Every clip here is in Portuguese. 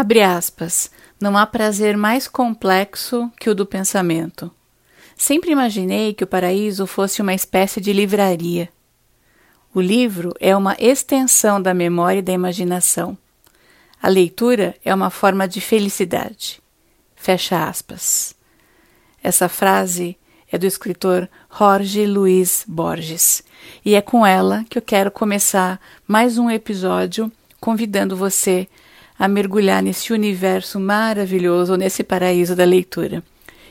Abre aspas. Não há prazer mais complexo que o do pensamento. Sempre imaginei que o paraíso fosse uma espécie de livraria. O livro é uma extensão da memória e da imaginação. A leitura é uma forma de felicidade. Fecha aspas. Essa frase é do escritor Jorge Luiz Borges e é com ela que eu quero começar mais um episódio convidando você a mergulhar nesse universo maravilhoso, nesse paraíso da leitura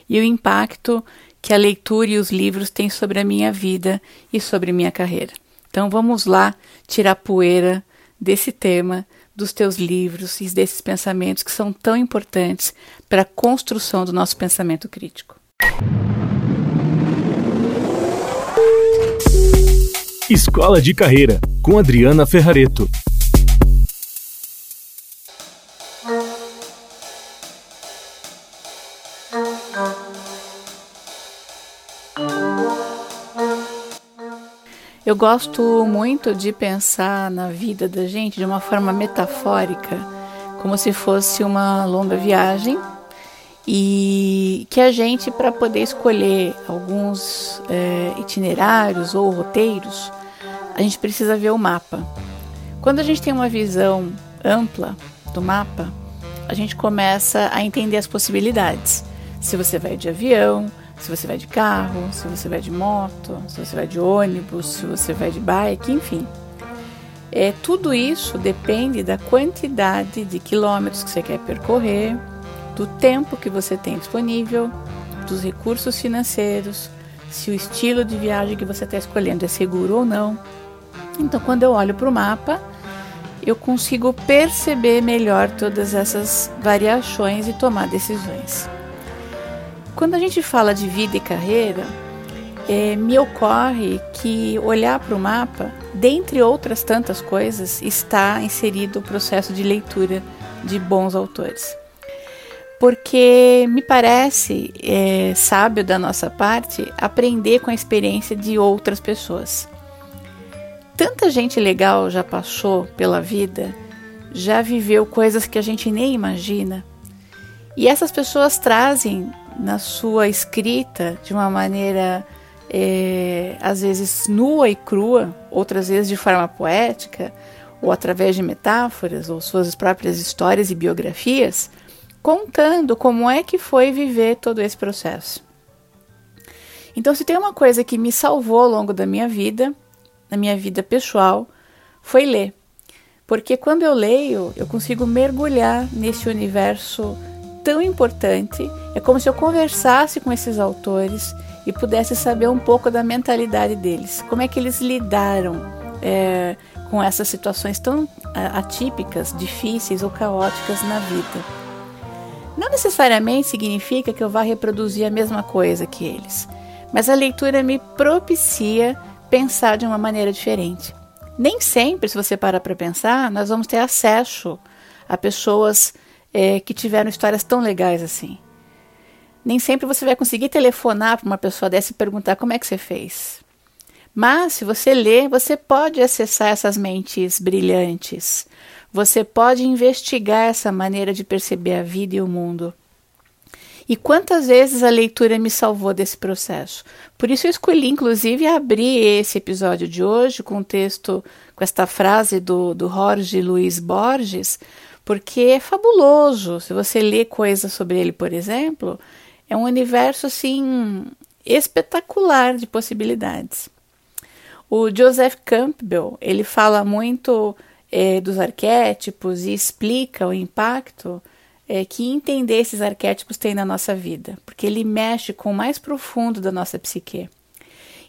e o impacto que a leitura e os livros têm sobre a minha vida e sobre minha carreira. Então vamos lá tirar poeira desse tema dos teus livros e desses pensamentos que são tão importantes para a construção do nosso pensamento crítico. Escola de Carreira, com Adriana Ferrareto. Eu gosto muito de pensar na vida da gente de uma forma metafórica, como se fosse uma longa viagem e que a gente, para poder escolher alguns é, itinerários ou roteiros, a gente precisa ver o mapa. Quando a gente tem uma visão ampla do mapa, a gente começa a entender as possibilidades. Se você vai de avião, se você vai de carro, se você vai de moto, se você vai de ônibus, se você vai de bike, enfim. É, tudo isso depende da quantidade de quilômetros que você quer percorrer, do tempo que você tem disponível, dos recursos financeiros, se o estilo de viagem que você está escolhendo é seguro ou não. Então, quando eu olho para o mapa, eu consigo perceber melhor todas essas variações e tomar decisões. Quando a gente fala de vida e carreira, é, me ocorre que olhar para o mapa, dentre outras tantas coisas, está inserido o processo de leitura de bons autores. Porque me parece é, sábio da nossa parte aprender com a experiência de outras pessoas. Tanta gente legal já passou pela vida, já viveu coisas que a gente nem imagina, e essas pessoas trazem na sua escrita de uma maneira é, às vezes nua e crua, outras vezes de forma poética, ou através de metáforas, ou suas próprias histórias e biografias, contando como é que foi viver todo esse processo. Então, se tem uma coisa que me salvou ao longo da minha vida, na minha vida pessoal, foi ler. Porque quando eu leio, eu consigo mergulhar nesse universo tão importante. É como se eu conversasse com esses autores e pudesse saber um pouco da mentalidade deles, como é que eles lidaram é, com essas situações tão atípicas, difíceis ou caóticas na vida. Não necessariamente significa que eu vá reproduzir a mesma coisa que eles, mas a leitura me propicia pensar de uma maneira diferente. Nem sempre, se você parar para pensar, nós vamos ter acesso a pessoas é, que tiveram histórias tão legais assim. Nem sempre você vai conseguir telefonar para uma pessoa dessa e perguntar como é que você fez. Mas, se você lê, você pode acessar essas mentes brilhantes. Você pode investigar essa maneira de perceber a vida e o mundo. E quantas vezes a leitura me salvou desse processo? Por isso eu escolhi, inclusive, abrir esse episódio de hoje com um texto, com esta frase do, do Jorge Luiz Borges, porque é fabuloso. Se você lê coisas sobre ele, por exemplo, é um universo assim espetacular de possibilidades. O Joseph Campbell ele fala muito é, dos arquétipos e explica o impacto é, que entender esses arquétipos tem na nossa vida, porque ele mexe com o mais profundo da nossa psique.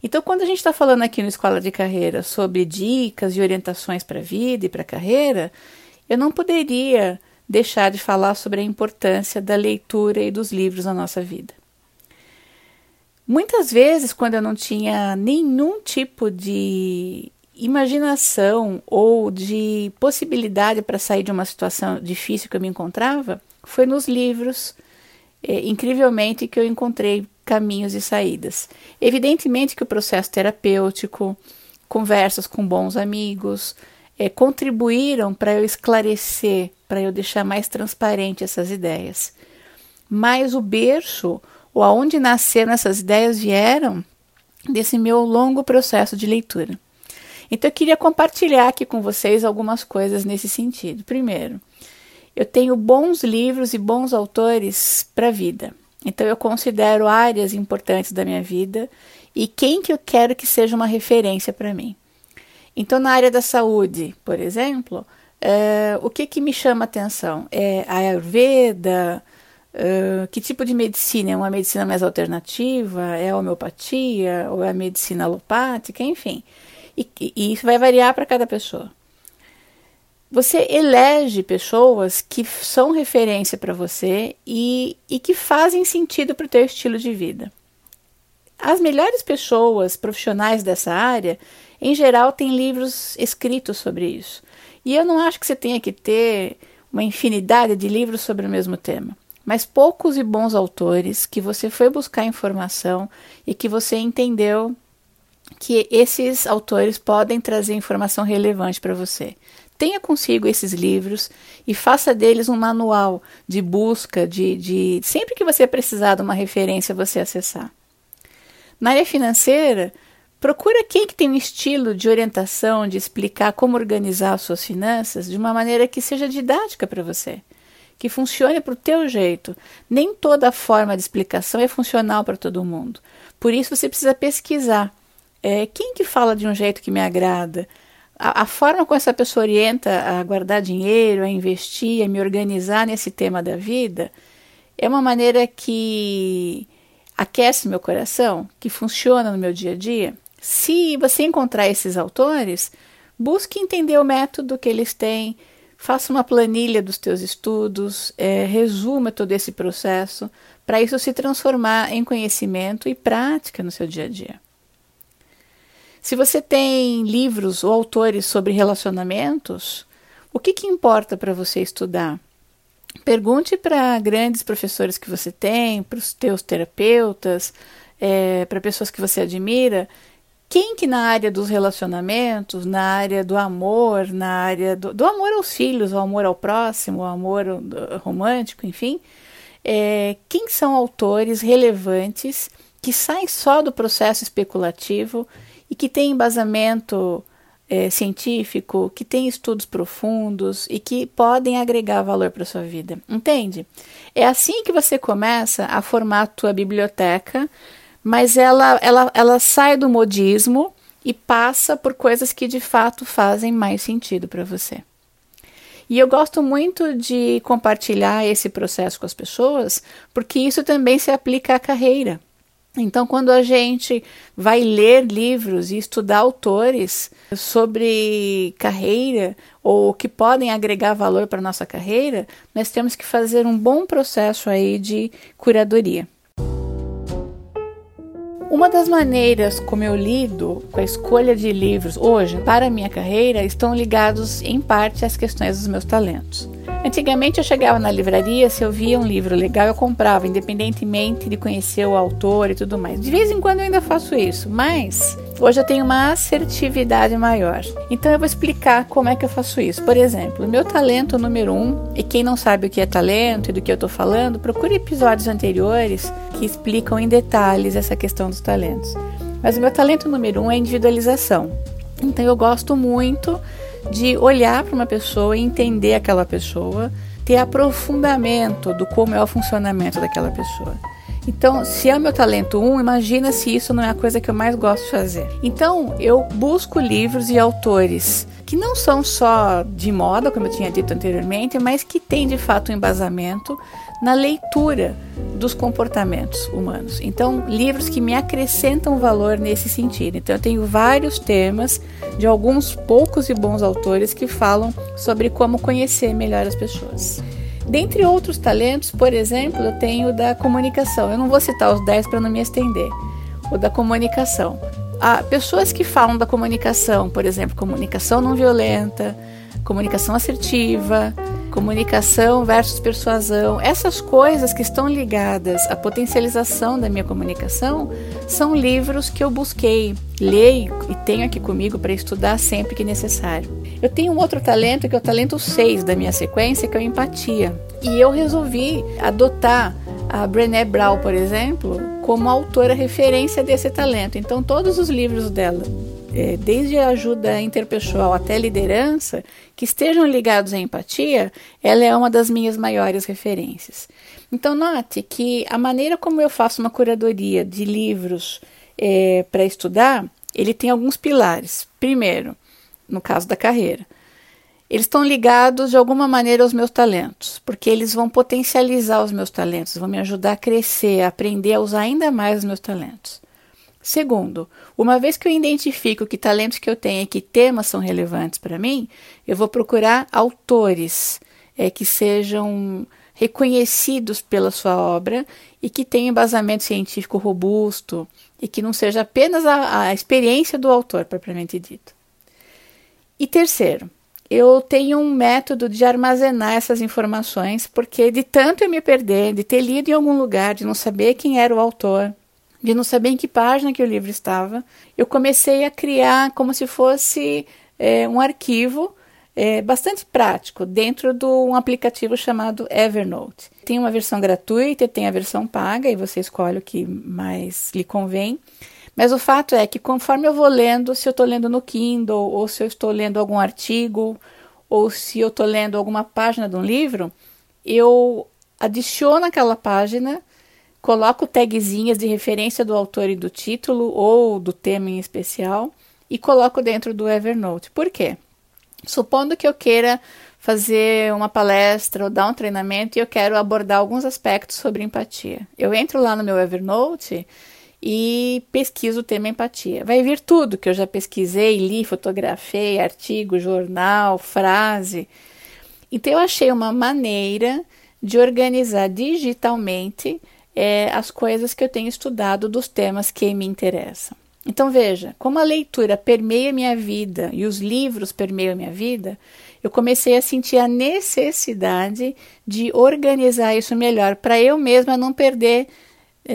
Então, quando a gente está falando aqui no Escola de Carreira sobre dicas e orientações para a vida e para a carreira, eu não poderia deixar de falar sobre a importância da leitura e dos livros na nossa vida. Muitas vezes, quando eu não tinha nenhum tipo de imaginação ou de possibilidade para sair de uma situação difícil que eu me encontrava, foi nos livros, é, incrivelmente, que eu encontrei caminhos e saídas. Evidentemente que o processo terapêutico, conversas com bons amigos, é, contribuíram para eu esclarecer para eu deixar mais transparente essas ideias. Mas o berço, ou aonde nasceram essas ideias, vieram desse meu longo processo de leitura. Então eu queria compartilhar aqui com vocês algumas coisas nesse sentido. Primeiro, eu tenho bons livros e bons autores para a vida. Então eu considero áreas importantes da minha vida e quem que eu quero que seja uma referência para mim. Então na área da saúde, por exemplo, é, o que que me chama atenção é a Ayurveda, é, que tipo de medicina? É uma medicina mais alternativa? É a homeopatia? Ou é a medicina alopática? Enfim, e, e isso vai variar para cada pessoa. Você elege pessoas que são referência para você e, e que fazem sentido para o teu estilo de vida. As melhores pessoas profissionais dessa área, em geral, têm livros escritos sobre isso. E eu não acho que você tenha que ter uma infinidade de livros sobre o mesmo tema, mas poucos e bons autores que você foi buscar informação e que você entendeu que esses autores podem trazer informação relevante para você. Tenha consigo esses livros e faça deles um manual de busca, de, de sempre que você precisar de uma referência, você acessar. Na área financeira, procura quem que tem um estilo de orientação, de explicar como organizar as suas finanças de uma maneira que seja didática para você, que funcione para o teu jeito. Nem toda forma de explicação é funcional para todo mundo. Por isso você precisa pesquisar é, quem que fala de um jeito que me agrada? A, a, forma como essa pessoa orienta a guardar dinheiro, a investir, a me organizar nesse tema da vida, é uma maneira que aquece meu coração, que funciona no meu dia a dia. Se você encontrar esses autores, busque entender o método que eles têm, faça uma planilha dos teus estudos, é, resuma todo esse processo, para isso se transformar em conhecimento e prática no seu dia a dia. Se você tem livros ou autores sobre relacionamentos, o que, que importa para você estudar? Pergunte para grandes professores que você tem, para os teus terapeutas, é, para pessoas que você admira, quem que na área dos relacionamentos, na área do amor, na área do, do amor aos filhos, o amor ao próximo, o amor romântico, enfim, é, quem são autores relevantes que saem só do processo especulativo e que tem embasamento é, científico, que tem estudos profundos e que podem agregar valor para sua vida. Entende? É assim que você começa a formar a tua biblioteca, mas ela, ela, ela sai do modismo e passa por coisas que de fato fazem mais sentido para você. E eu gosto muito de compartilhar esse processo com as pessoas, porque isso também se aplica à carreira. Então, quando a gente vai ler livros e estudar autores sobre carreira ou que podem agregar valor para a nossa carreira, nós temos que fazer um bom processo aí de curadoria. Uma das maneiras como eu lido com a escolha de livros hoje para a minha carreira estão ligados em parte às questões dos meus talentos. Antigamente eu chegava na livraria, se eu via um livro legal, eu comprava, independentemente de conhecer o autor e tudo mais. De vez em quando eu ainda faço isso, mas hoje eu tenho uma assertividade maior. Então eu vou explicar como é que eu faço isso. Por exemplo, meu talento número um, e quem não sabe o que é talento e do que eu estou falando, procure episódios anteriores que explicam em detalhes essa questão dos talentos. Mas o meu talento número um é individualização. Então eu gosto muito de olhar para uma pessoa e entender aquela pessoa, ter aprofundamento do como é o funcionamento daquela pessoa. Então, se é o meu talento um, imagina se isso não é a coisa que eu mais gosto de fazer. Então, eu busco livros e autores que não são só de moda, como eu tinha dito anteriormente, mas que têm de fato um embasamento na leitura dos comportamentos humanos. Então, livros que me acrescentam valor nesse sentido. Então, eu tenho vários temas de alguns poucos e bons autores que falam sobre como conhecer melhor as pessoas. Dentre outros talentos, por exemplo, eu tenho o da comunicação. Eu não vou citar os 10 para não me estender. O da comunicação. Há pessoas que falam da comunicação, por exemplo, comunicação não violenta, comunicação assertiva, comunicação versus persuasão, essas coisas que estão ligadas à potencialização da minha comunicação, são livros que eu busquei, leio e tenho aqui comigo para estudar sempre que necessário. Eu tenho um outro talento que é o talento 6 da minha sequência, que é a empatia. E eu resolvi adotar a Brené Brown, por exemplo, como autora referência desse talento. Então, todos os livros dela, é, desde a ajuda interpessoal até a liderança, que estejam ligados à empatia, ela é uma das minhas maiores referências. Então, note que a maneira como eu faço uma curadoria de livros é, para estudar, ele tem alguns pilares. Primeiro, no caso da carreira, eles estão ligados de alguma maneira aos meus talentos, porque eles vão potencializar os meus talentos, vão me ajudar a crescer, a aprender a usar ainda mais os meus talentos. Segundo, uma vez que eu identifico que talentos que eu tenho e que temas são relevantes para mim, eu vou procurar autores é, que sejam reconhecidos pela sua obra e que tenham embasamento científico robusto e que não seja apenas a, a experiência do autor, propriamente dito. E terceiro, eu tenho um método de armazenar essas informações, porque de tanto eu me perder, de ter lido em algum lugar, de não saber quem era o autor, de não saber em que página que o livro estava, eu comecei a criar como se fosse é, um arquivo é, bastante prático dentro de um aplicativo chamado Evernote. Tem uma versão gratuita e tem a versão paga, e você escolhe o que mais lhe convém. Mas o fato é que conforme eu vou lendo, se eu estou lendo no Kindle, ou se eu estou lendo algum artigo, ou se eu estou lendo alguma página de um livro, eu adiciono aquela página, coloco tagzinhas de referência do autor e do título, ou do tema em especial, e coloco dentro do Evernote. Por quê? Supondo que eu queira fazer uma palestra ou dar um treinamento e eu quero abordar alguns aspectos sobre empatia. Eu entro lá no meu Evernote e pesquiso o tema empatia. Vai vir tudo que eu já pesquisei, li, fotografei, artigo, jornal, frase. Então eu achei uma maneira de organizar digitalmente é, as coisas que eu tenho estudado dos temas que me interessam. Então veja, como a leitura permeia minha vida e os livros permeiam minha vida, eu comecei a sentir a necessidade de organizar isso melhor para eu mesma não perder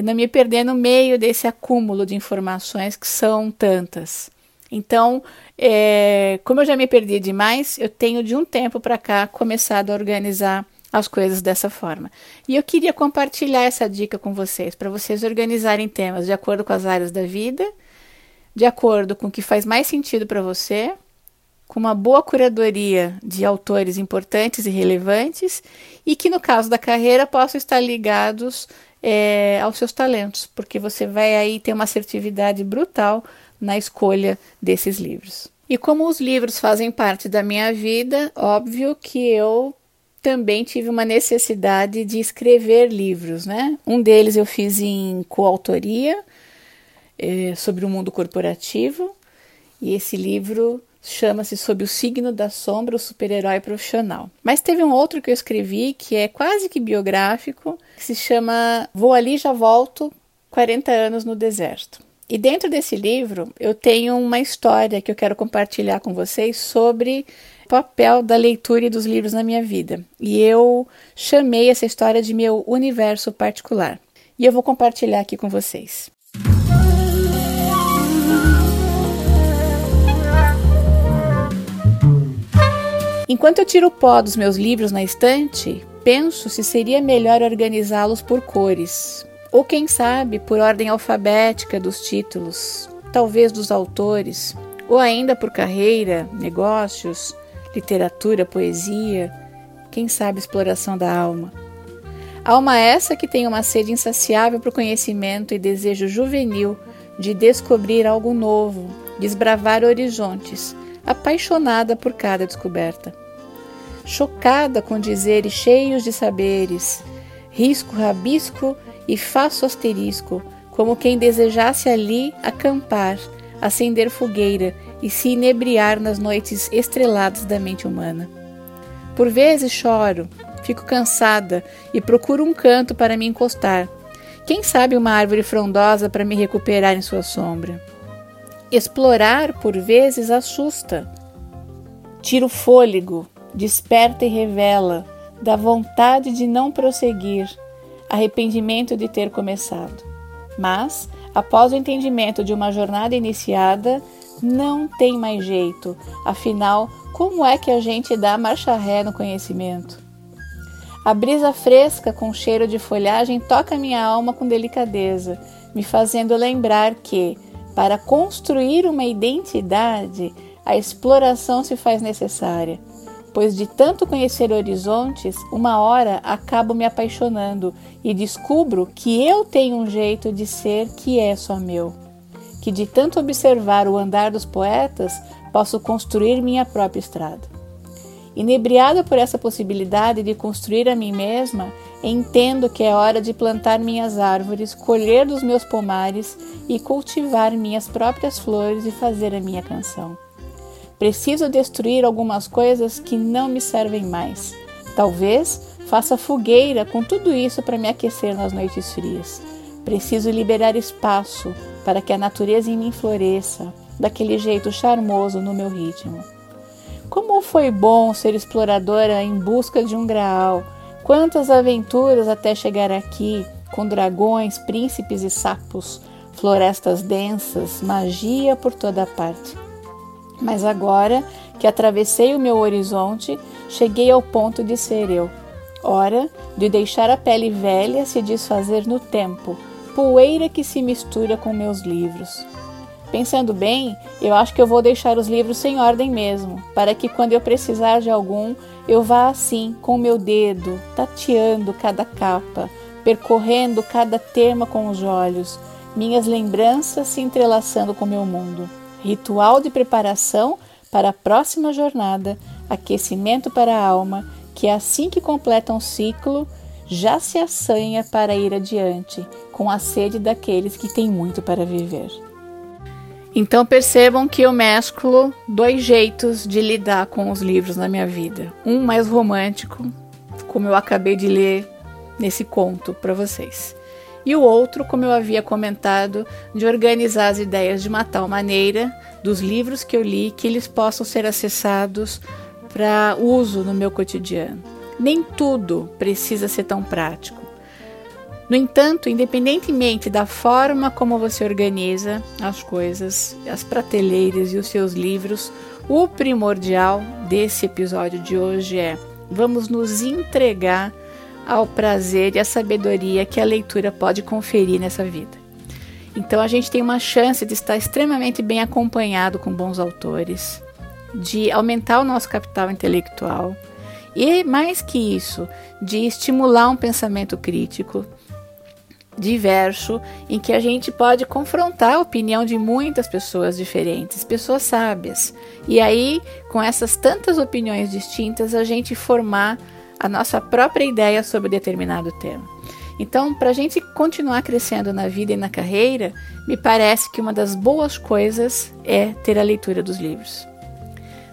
não me perder no meio desse acúmulo de informações que são tantas. Então, é, como eu já me perdi demais, eu tenho de um tempo para cá começado a organizar as coisas dessa forma. E eu queria compartilhar essa dica com vocês, para vocês organizarem temas de acordo com as áreas da vida, de acordo com o que faz mais sentido para você, com uma boa curadoria de autores importantes e relevantes, e que no caso da carreira possam estar ligados é, aos seus talentos, porque você vai aí ter uma assertividade brutal na escolha desses livros. E como os livros fazem parte da minha vida, óbvio que eu também tive uma necessidade de escrever livros, né? Um deles eu fiz em coautoria é, sobre o mundo corporativo, e esse livro chama-se Sob o Signo da Sombra, o Super-Herói Profissional. Mas teve um outro que eu escrevi que é quase que biográfico, que se chama Vou Ali Já Volto, 40 anos no deserto. E dentro desse livro eu tenho uma história que eu quero compartilhar com vocês sobre papel da leitura e dos livros na minha vida. E eu chamei essa história de meu universo particular. E eu vou compartilhar aqui com vocês. Enquanto eu tiro o pó dos meus livros na estante, penso se seria melhor organizá-los por cores, ou quem sabe por ordem alfabética dos títulos, talvez dos autores, ou ainda por carreira, negócios, literatura, poesia, quem sabe exploração da alma. Alma essa que tem uma sede insaciável por conhecimento e desejo juvenil de descobrir algo novo, desbravar horizontes apaixonada por cada descoberta. Chocada com dizeres cheios de saberes, risco rabisco e faço asterisco, como quem desejasse ali acampar, acender fogueira e se inebriar nas noites estreladas da mente humana. Por vezes choro, fico cansada e procuro um canto para me encostar. Quem sabe uma árvore frondosa para me recuperar em sua sombra. Explorar, por vezes, assusta. Tira o fôlego, desperta e revela, da vontade de não prosseguir, arrependimento de ter começado. Mas, após o entendimento de uma jornada iniciada, não tem mais jeito. Afinal, como é que a gente dá marcha ré no conhecimento? A brisa fresca com cheiro de folhagem toca minha alma com delicadeza, me fazendo lembrar que, para construir uma identidade, a exploração se faz necessária pois de tanto conhecer horizontes, uma hora acabo me apaixonando e descubro que eu tenho um jeito de ser que é só meu. Que de tanto observar o andar dos poetas, posso construir minha própria estrada. Inebriada por essa possibilidade de construir a mim mesma, entendo que é hora de plantar minhas árvores, colher dos meus pomares e cultivar minhas próprias flores e fazer a minha canção. Preciso destruir algumas coisas que não me servem mais. Talvez faça fogueira com tudo isso para me aquecer nas noites frias. Preciso liberar espaço para que a natureza em mim floresça, daquele jeito charmoso no meu ritmo. Como foi bom ser exploradora em busca de um graal! Quantas aventuras até chegar aqui, com dragões, príncipes e sapos, florestas densas, magia por toda parte. Mas agora que atravessei o meu horizonte, cheguei ao ponto de ser eu. Hora de deixar a pele velha se desfazer no tempo, poeira que se mistura com meus livros. Pensando bem, eu acho que eu vou deixar os livros sem ordem mesmo, para que quando eu precisar de algum, eu vá assim, com meu dedo, tateando cada capa, percorrendo cada tema com os olhos, minhas lembranças se entrelaçando com meu mundo ritual de preparação para a próxima jornada, aquecimento para a alma, que assim que completa um ciclo, já se assanha para ir adiante, com a sede daqueles que têm muito para viver. Então percebam que eu mesclo dois jeitos de lidar com os livros na minha vida. Um mais romântico, como eu acabei de ler nesse conto para vocês e o outro, como eu havia comentado, de organizar as ideias de uma tal maneira dos livros que eu li que eles possam ser acessados para uso no meu cotidiano. Nem tudo precisa ser tão prático. No entanto, independentemente da forma como você organiza as coisas, as prateleiras e os seus livros, o primordial desse episódio de hoje é: vamos nos entregar ao prazer e à sabedoria que a leitura pode conferir nessa vida. Então a gente tem uma chance de estar extremamente bem acompanhado com bons autores, de aumentar o nosso capital intelectual e, mais que isso, de estimular um pensamento crítico diverso em que a gente pode confrontar a opinião de muitas pessoas diferentes, pessoas sábias. E aí, com essas tantas opiniões distintas, a gente formar a nossa própria ideia sobre determinado tema. Então, para a gente continuar crescendo na vida e na carreira, me parece que uma das boas coisas é ter a leitura dos livros.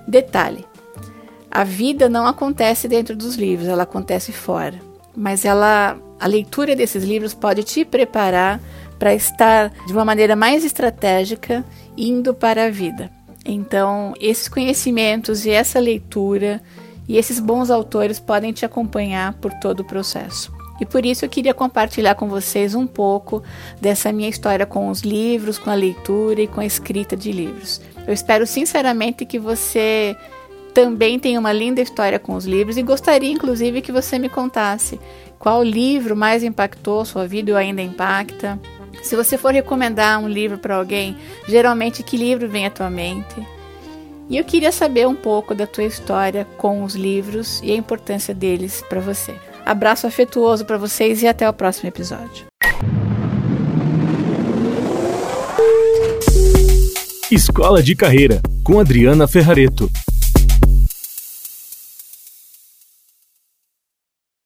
Detalhe: a vida não acontece dentro dos livros, ela acontece fora. Mas ela, a leitura desses livros pode te preparar para estar de uma maneira mais estratégica indo para a vida. Então, esses conhecimentos e essa leitura e esses bons autores podem te acompanhar por todo o processo. E por isso eu queria compartilhar com vocês um pouco dessa minha história com os livros, com a leitura e com a escrita de livros. Eu espero sinceramente que você também tenha uma linda história com os livros e gostaria inclusive que você me contasse qual livro mais impactou sua vida ou ainda impacta. Se você for recomendar um livro para alguém, geralmente que livro vem à tua mente? E eu queria saber um pouco da tua história com os livros e a importância deles para você. Abraço afetuoso para vocês e até o próximo episódio. Escola de Carreira, com Adriana Ferrareto.